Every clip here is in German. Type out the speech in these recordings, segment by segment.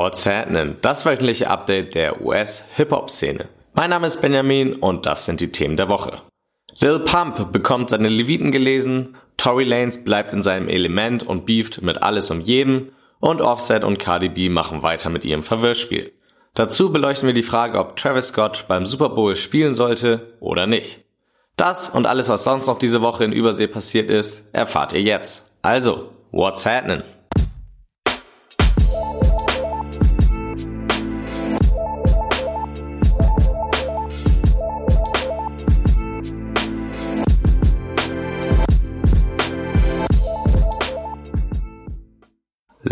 What's Happening? Das wöchentliche Update der US-Hip-Hop-Szene. Mein Name ist Benjamin und das sind die Themen der Woche. Lil Pump bekommt seine Leviten gelesen, Tory Lanez bleibt in seinem Element und beeft mit alles um jeden und Offset und Cardi B machen weiter mit ihrem Verwirrspiel. Dazu beleuchten wir die Frage, ob Travis Scott beim Super Bowl spielen sollte oder nicht. Das und alles, was sonst noch diese Woche in Übersee passiert ist, erfahrt ihr jetzt. Also, what's happening?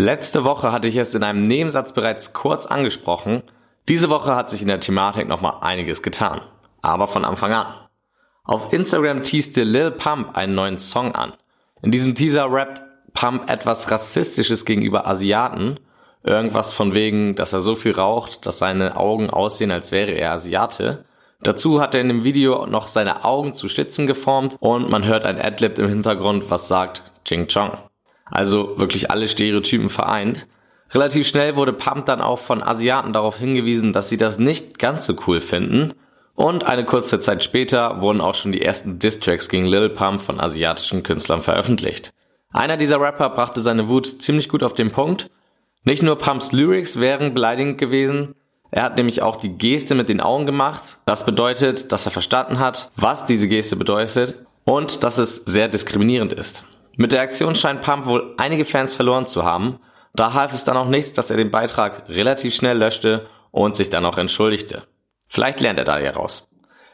Letzte Woche hatte ich es in einem Nebensatz bereits kurz angesprochen. Diese Woche hat sich in der Thematik nochmal einiges getan. Aber von Anfang an. Auf Instagram teaste Lil Pump einen neuen Song an. In diesem Teaser rappt Pump etwas Rassistisches gegenüber Asiaten. Irgendwas von wegen, dass er so viel raucht, dass seine Augen aussehen, als wäre er Asiate. Dazu hat er in dem Video noch seine Augen zu Schlitzen geformt und man hört ein Adlib im Hintergrund, was sagt Ching Chong. Also wirklich alle Stereotypen vereint. Relativ schnell wurde Pump dann auch von Asiaten darauf hingewiesen, dass sie das nicht ganz so cool finden. Und eine kurze Zeit später wurden auch schon die ersten Distracks gegen Lil Pump von asiatischen Künstlern veröffentlicht. Einer dieser Rapper brachte seine Wut ziemlich gut auf den Punkt. Nicht nur Pumps Lyrics wären beleidigend gewesen, er hat nämlich auch die Geste mit den Augen gemacht. Das bedeutet, dass er verstanden hat, was diese Geste bedeutet und dass es sehr diskriminierend ist. Mit der Aktion scheint Pump wohl einige Fans verloren zu haben. Da half es dann auch nichts, dass er den Beitrag relativ schnell löschte und sich dann auch entschuldigte. Vielleicht lernt er da ja raus.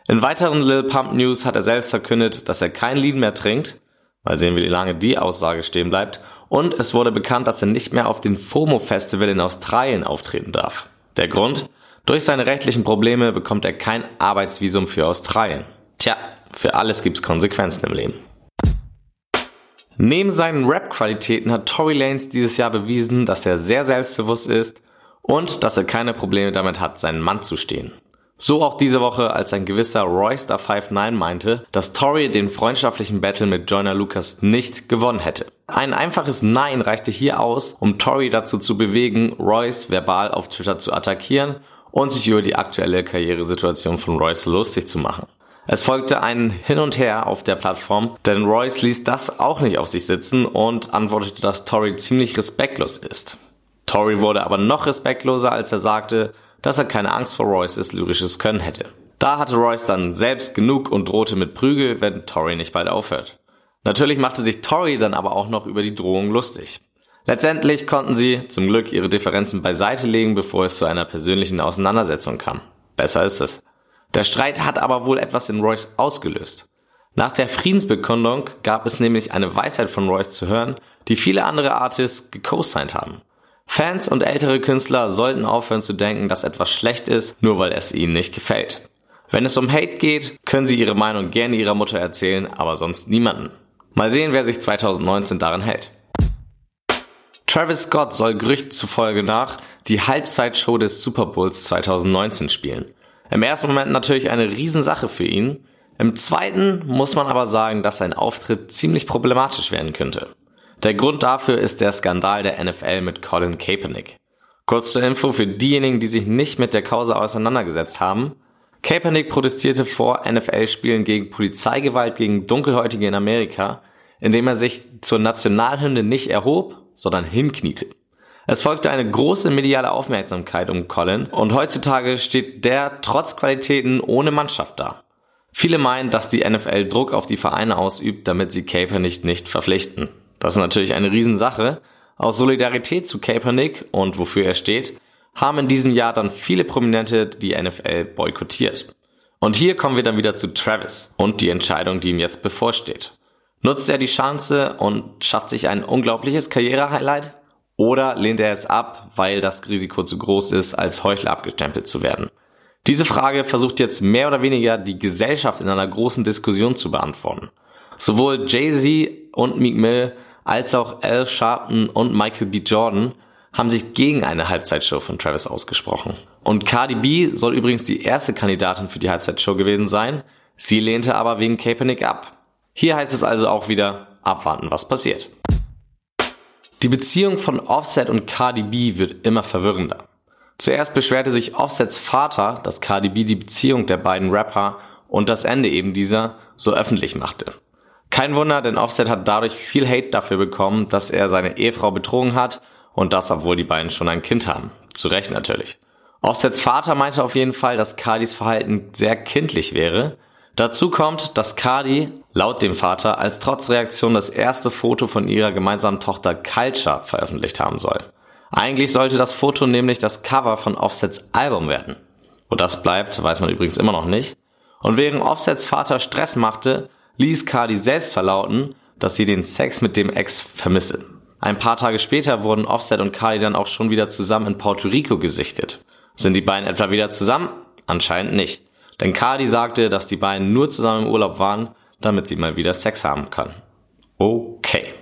In weiteren Lil Pump News hat er selbst verkündet, dass er kein Lied mehr trinkt. Mal sehen, wie lange die Aussage stehen bleibt. Und es wurde bekannt, dass er nicht mehr auf dem FOMO Festival in Australien auftreten darf. Der Grund? Durch seine rechtlichen Probleme bekommt er kein Arbeitsvisum für Australien. Tja, für alles gibt's Konsequenzen im Leben. Neben seinen Rap-Qualitäten hat Tory Lanez dieses Jahr bewiesen, dass er sehr selbstbewusst ist und dass er keine Probleme damit hat, seinen Mann zu stehen. So auch diese Woche, als ein gewisser Royster 59 meinte, dass Tory den freundschaftlichen Battle mit Joyner Lucas nicht gewonnen hätte. Ein einfaches Nein reichte hier aus, um Tory dazu zu bewegen, Royce verbal auf Twitter zu attackieren und sich über die aktuelle Karrieresituation von Royce lustig zu machen. Es folgte ein Hin und Her auf der Plattform, denn Royce ließ das auch nicht auf sich sitzen und antwortete, dass Tory ziemlich respektlos ist. Tory wurde aber noch respektloser, als er sagte, dass er keine Angst vor Royces lyrisches Können hätte. Da hatte Royce dann selbst genug und drohte mit Prügel, wenn Tory nicht bald aufhört. Natürlich machte sich Tory dann aber auch noch über die Drohung lustig. Letztendlich konnten sie zum Glück ihre Differenzen beiseite legen, bevor es zu einer persönlichen Auseinandersetzung kam. Besser ist es. Der Streit hat aber wohl etwas in Royce ausgelöst. Nach der Friedensbekundung gab es nämlich eine Weisheit von Royce zu hören, die viele andere Artists gecosigned haben. Fans und ältere Künstler sollten aufhören zu denken, dass etwas schlecht ist, nur weil es ihnen nicht gefällt. Wenn es um Hate geht, können sie ihre Meinung gerne ihrer Mutter erzählen, aber sonst niemanden. Mal sehen, wer sich 2019 daran hält. Travis Scott soll Gerüchten zufolge nach die Halbzeitshow des Super Bowls 2019 spielen. Im ersten Moment natürlich eine Riesensache für ihn. Im zweiten muss man aber sagen, dass sein Auftritt ziemlich problematisch werden könnte. Der Grund dafür ist der Skandal der NFL mit Colin Kaepernick. Kurz zur Info für diejenigen, die sich nicht mit der Causa auseinandergesetzt haben. Kaepernick protestierte vor NFL-Spielen gegen Polizeigewalt gegen Dunkelhäutige in Amerika, indem er sich zur Nationalhymne nicht erhob, sondern hinkniete. Es folgte eine große mediale Aufmerksamkeit um Colin und heutzutage steht der trotz Qualitäten ohne Mannschaft da. Viele meinen, dass die NFL Druck auf die Vereine ausübt, damit sie Kaepernick nicht verpflichten. Das ist natürlich eine Riesensache. Aus Solidarität zu Kaepernick und wofür er steht, haben in diesem Jahr dann viele Prominente die NFL boykottiert. Und hier kommen wir dann wieder zu Travis und die Entscheidung, die ihm jetzt bevorsteht. Nutzt er die Chance und schafft sich ein unglaubliches Karrierehighlight? Oder lehnt er es ab, weil das Risiko zu groß ist, als Heuchler abgestempelt zu werden? Diese Frage versucht jetzt mehr oder weniger die Gesellschaft in einer großen Diskussion zu beantworten. Sowohl Jay-Z und Meek Mill als auch Al Sharpton und Michael B. Jordan haben sich gegen eine Halbzeitshow von Travis ausgesprochen. Und Cardi B soll übrigens die erste Kandidatin für die Halbzeitshow gewesen sein. Sie lehnte aber wegen Kaepernick ab. Hier heißt es also auch wieder abwarten, was passiert. Die Beziehung von Offset und Cardi B wird immer verwirrender. Zuerst beschwerte sich Offsets Vater, dass Cardi B die Beziehung der beiden Rapper und das Ende eben dieser so öffentlich machte. Kein Wunder, denn Offset hat dadurch viel Hate dafür bekommen, dass er seine Ehefrau betrogen hat und das, obwohl die beiden schon ein Kind haben. Zu Recht natürlich. Offsets Vater meinte auf jeden Fall, dass Cardis Verhalten sehr kindlich wäre. Dazu kommt, dass Cardi laut dem Vater als Trotzreaktion das erste Foto von ihrer gemeinsamen Tochter Culture veröffentlicht haben soll. Eigentlich sollte das Foto nämlich das Cover von Offsets Album werden. Wo das bleibt, weiß man übrigens immer noch nicht. Und während Offsets Vater Stress machte, ließ Cardi selbst verlauten, dass sie den Sex mit dem Ex vermisse. Ein paar Tage später wurden Offset und Cardi dann auch schon wieder zusammen in Puerto Rico gesichtet. Sind die beiden etwa wieder zusammen? Anscheinend nicht. Denn Cardi sagte, dass die beiden nur zusammen im Urlaub waren, damit sie mal wieder Sex haben kann. Okay.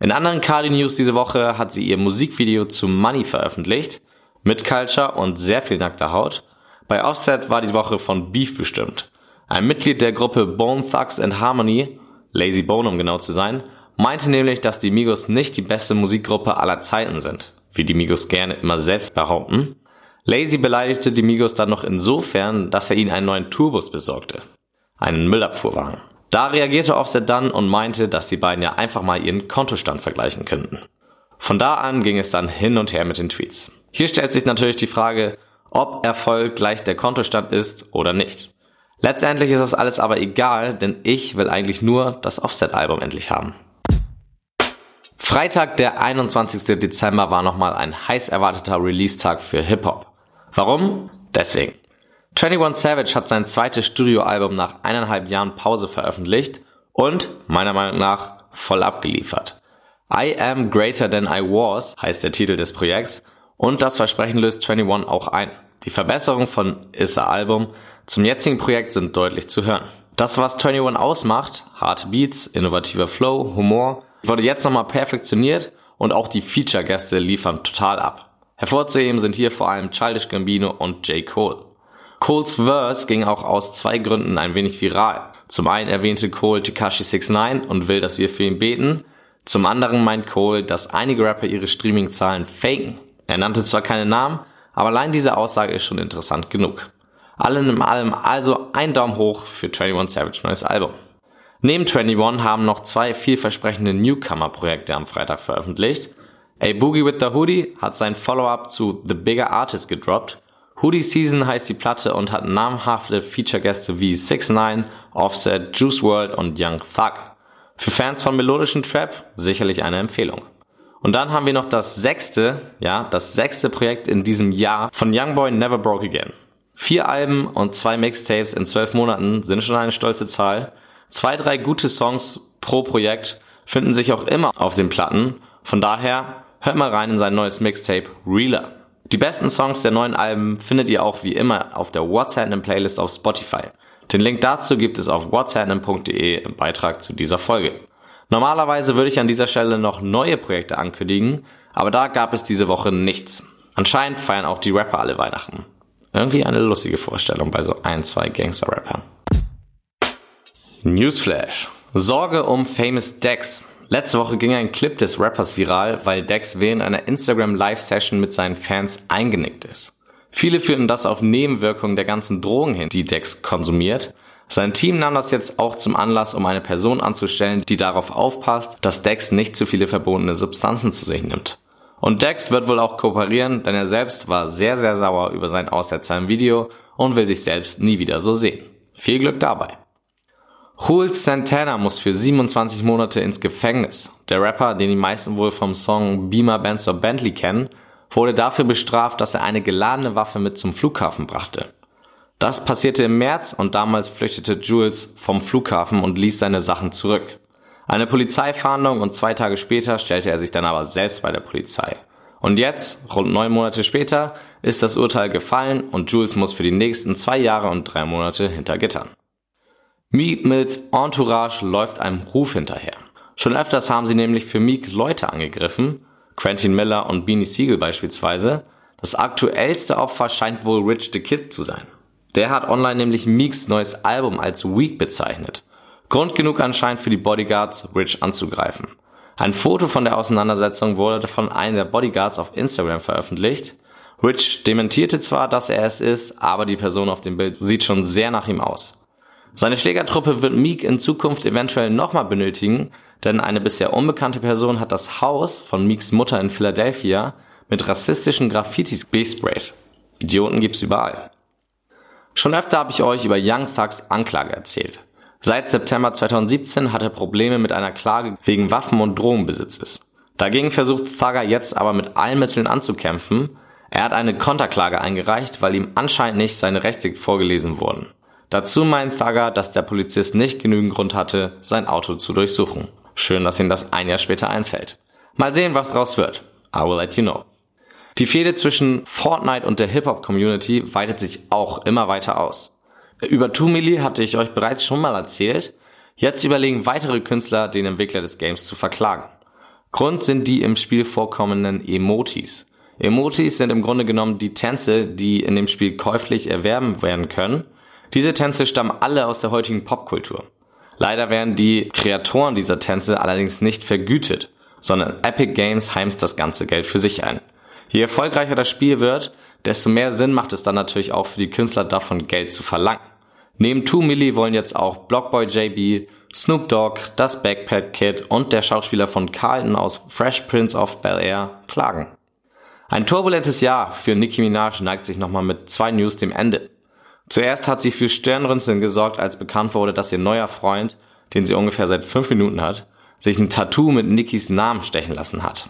In anderen Cardi News diese Woche hat sie ihr Musikvideo zu Money veröffentlicht. Mit Culture und sehr viel nackter Haut. Bei Offset war die Woche von Beef bestimmt. Ein Mitglied der Gruppe Bone Thugs and Harmony, Lazy Bone um genau zu sein, meinte nämlich, dass die Migos nicht die beste Musikgruppe aller Zeiten sind, wie die Migos gerne immer selbst behaupten. Lazy beleidigte die Migos dann noch insofern, dass er ihnen einen neuen Tourbus besorgte. Einen Müllabfuhrwagen. Da reagierte Offset dann und meinte, dass die beiden ja einfach mal ihren Kontostand vergleichen könnten. Von da an ging es dann hin und her mit den Tweets. Hier stellt sich natürlich die Frage, ob Erfolg gleich der Kontostand ist oder nicht. Letztendlich ist das alles aber egal, denn ich will eigentlich nur das Offset-Album endlich haben. Freitag, der 21. Dezember, war nochmal ein heiß erwarteter Release-Tag für Hip-Hop. Warum? Deswegen. 21 Savage hat sein zweites Studioalbum nach eineinhalb Jahren Pause veröffentlicht und, meiner Meinung nach, voll abgeliefert. I Am Greater Than I Was heißt der Titel des Projekts und das Versprechen löst 21 auch ein. Die Verbesserungen von Issa Album zum jetzigen Projekt sind deutlich zu hören. Das, was 21 ausmacht, harte Beats, innovativer Flow, Humor, wurde jetzt nochmal perfektioniert und auch die Feature-Gäste liefern total ab. Hervorzuheben sind hier vor allem Childish Gambino und J. Cole. Coles Verse ging auch aus zwei Gründen ein wenig viral. Zum einen erwähnte Cole Tekashi 69 und will, dass wir für ihn beten. Zum anderen meint Cole, dass einige Rapper ihre Streaming-Zahlen faken. Er nannte zwar keine Namen, aber allein diese Aussage ist schon interessant genug. Allen in allem also ein Daumen hoch für 21 Savage neues Album. Neben 21 haben noch zwei vielversprechende Newcomer-Projekte am Freitag veröffentlicht. A Boogie with the Hoodie hat sein Follow-up zu The Bigger Artist gedroppt. Hoodie Season heißt die Platte und hat namhafte Feature-Gäste wie 6 9 Offset, Juice World und Young Thug. Für Fans von melodischen Trap sicherlich eine Empfehlung. Und dann haben wir noch das sechste, ja, das sechste Projekt in diesem Jahr von Youngboy Never Broke Again. Vier Alben und zwei Mixtapes in zwölf Monaten sind schon eine stolze Zahl. Zwei, drei gute Songs pro Projekt finden sich auch immer auf den Platten. Von daher hört mal rein in sein neues Mixtape Reeler. Die besten Songs der neuen Alben findet ihr auch wie immer auf der What's Happening Playlist auf Spotify. Den Link dazu gibt es auf whatshappening.de im Beitrag zu dieser Folge. Normalerweise würde ich an dieser Stelle noch neue Projekte ankündigen, aber da gab es diese Woche nichts. Anscheinend feiern auch die Rapper alle Weihnachten. Irgendwie eine lustige Vorstellung bei so ein, zwei Gangster-Rappern. Newsflash. Sorge um Famous Dex. Letzte Woche ging ein Clip des Rappers viral, weil Dex während einer Instagram Live-Session mit seinen Fans eingenickt ist. Viele führten das auf Nebenwirkungen der ganzen Drogen hin, die Dex konsumiert. Sein Team nahm das jetzt auch zum Anlass, um eine Person anzustellen, die darauf aufpasst, dass Dex nicht zu viele verbotene Substanzen zu sich nimmt. Und Dex wird wohl auch kooperieren, denn er selbst war sehr, sehr sauer über seinen Aussetzer im Video und will sich selbst nie wieder so sehen. Viel Glück dabei. Jules Santana muss für 27 Monate ins Gefängnis. Der Rapper, den die meisten wohl vom Song Beamer Benz or Bentley kennen, wurde dafür bestraft, dass er eine geladene Waffe mit zum Flughafen brachte. Das passierte im März und damals flüchtete Jules vom Flughafen und ließ seine Sachen zurück. Eine Polizeifahndung und zwei Tage später stellte er sich dann aber selbst bei der Polizei. Und jetzt, rund neun Monate später, ist das Urteil gefallen und Jules muss für die nächsten zwei Jahre und drei Monate hinter Gittern. Meek Mills Entourage läuft einem Ruf hinterher. Schon öfters haben sie nämlich für Meek Leute angegriffen, Quentin Miller und Beanie Siegel beispielsweise. Das aktuellste Opfer scheint wohl Rich the Kid zu sein. Der hat online nämlich Meeks neues Album als Weak bezeichnet. Grund genug anscheinend für die Bodyguards, Rich anzugreifen. Ein Foto von der Auseinandersetzung wurde von einem der Bodyguards auf Instagram veröffentlicht. Rich dementierte zwar, dass er es ist, aber die Person auf dem Bild sieht schon sehr nach ihm aus. Seine Schlägertruppe wird Meek in Zukunft eventuell nochmal benötigen, denn eine bisher unbekannte Person hat das Haus von Meeks Mutter in Philadelphia mit rassistischen Graffitis besprayt. Idioten gibt's überall. Schon öfter habe ich euch über Young Thugs Anklage erzählt. Seit September 2017 hat er Probleme mit einer Klage wegen Waffen- und Drogenbesitzes. Dagegen versucht Thugger jetzt aber mit allen Mitteln anzukämpfen. Er hat eine Konterklage eingereicht, weil ihm anscheinend nicht seine Rechte vorgelesen wurden. Dazu meint Thugger, dass der Polizist nicht genügend Grund hatte, sein Auto zu durchsuchen. Schön, dass ihm das ein Jahr später einfällt. Mal sehen, was draus wird. I will let you know. Die Fehde zwischen Fortnite und der Hip-Hop-Community weitet sich auch immer weiter aus. Über 2 hatte ich euch bereits schon mal erzählt. Jetzt überlegen weitere Künstler, den Entwickler des Games zu verklagen. Grund sind die im Spiel vorkommenden Emotis. Emotis sind im Grunde genommen die Tänze, die in dem Spiel käuflich erwerben werden können. Diese Tänze stammen alle aus der heutigen Popkultur. Leider werden die Kreatoren dieser Tänze allerdings nicht vergütet, sondern Epic Games heimst das ganze Geld für sich ein. Je erfolgreicher das Spiel wird, desto mehr Sinn macht es dann natürlich auch für die Künstler davon Geld zu verlangen. Neben 2 Milli wollen jetzt auch Blockboy JB, Snoop Dogg, das Backpack Kid und der Schauspieler von Carlton aus Fresh Prince of Bel Air klagen. Ein turbulentes Jahr für Nicki Minaj neigt sich nochmal mit zwei News dem Ende. Zuerst hat sie für Stirnrunzeln gesorgt, als bekannt wurde, dass ihr neuer Freund, den sie ungefähr seit fünf Minuten hat, sich ein Tattoo mit Nickys Namen stechen lassen hat.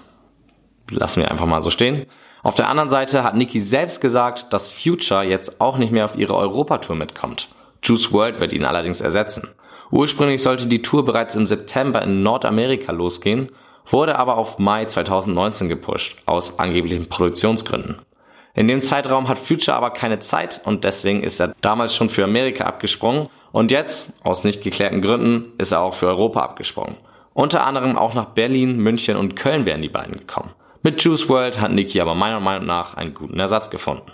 Lassen wir einfach mal so stehen. Auf der anderen Seite hat Nicki selbst gesagt, dass Future jetzt auch nicht mehr auf ihre Europatour mitkommt. Juice World wird ihn allerdings ersetzen. Ursprünglich sollte die Tour bereits im September in Nordamerika losgehen, wurde aber auf Mai 2019 gepusht, aus angeblichen Produktionsgründen. In dem Zeitraum hat Future aber keine Zeit und deswegen ist er damals schon für Amerika abgesprungen und jetzt, aus nicht geklärten Gründen, ist er auch für Europa abgesprungen. Unter anderem auch nach Berlin, München und Köln wären die beiden gekommen. Mit Juice World hat Nicki aber meiner Meinung nach einen guten Ersatz gefunden.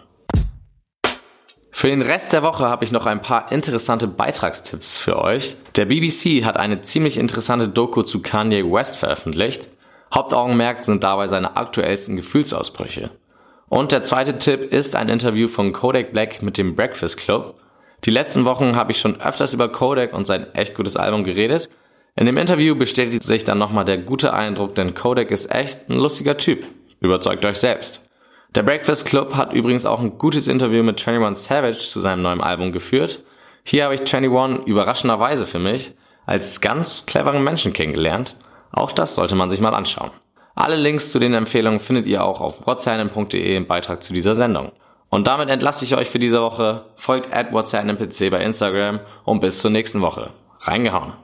Für den Rest der Woche habe ich noch ein paar interessante Beitragstipps für euch. Der BBC hat eine ziemlich interessante Doku zu Kanye West veröffentlicht. Hauptaugenmerk sind dabei seine aktuellsten Gefühlsausbrüche. Und der zweite Tipp ist ein Interview von Kodak Black mit dem Breakfast Club. Die letzten Wochen habe ich schon öfters über Kodak und sein echt gutes Album geredet. In dem Interview bestätigt sich dann nochmal der gute Eindruck, denn Kodak ist echt ein lustiger Typ. Überzeugt euch selbst. Der Breakfast Club hat übrigens auch ein gutes Interview mit 21 Savage zu seinem neuen Album geführt. Hier habe ich 21 überraschenderweise für mich als ganz cleveren Menschen kennengelernt. Auch das sollte man sich mal anschauen. Alle Links zu den Empfehlungen findet ihr auch auf whatsapp.de im Beitrag zu dieser Sendung. Und damit entlasse ich euch für diese Woche. Folgt at WhatsAppNPC bei Instagram und bis zur nächsten Woche. Reingehauen.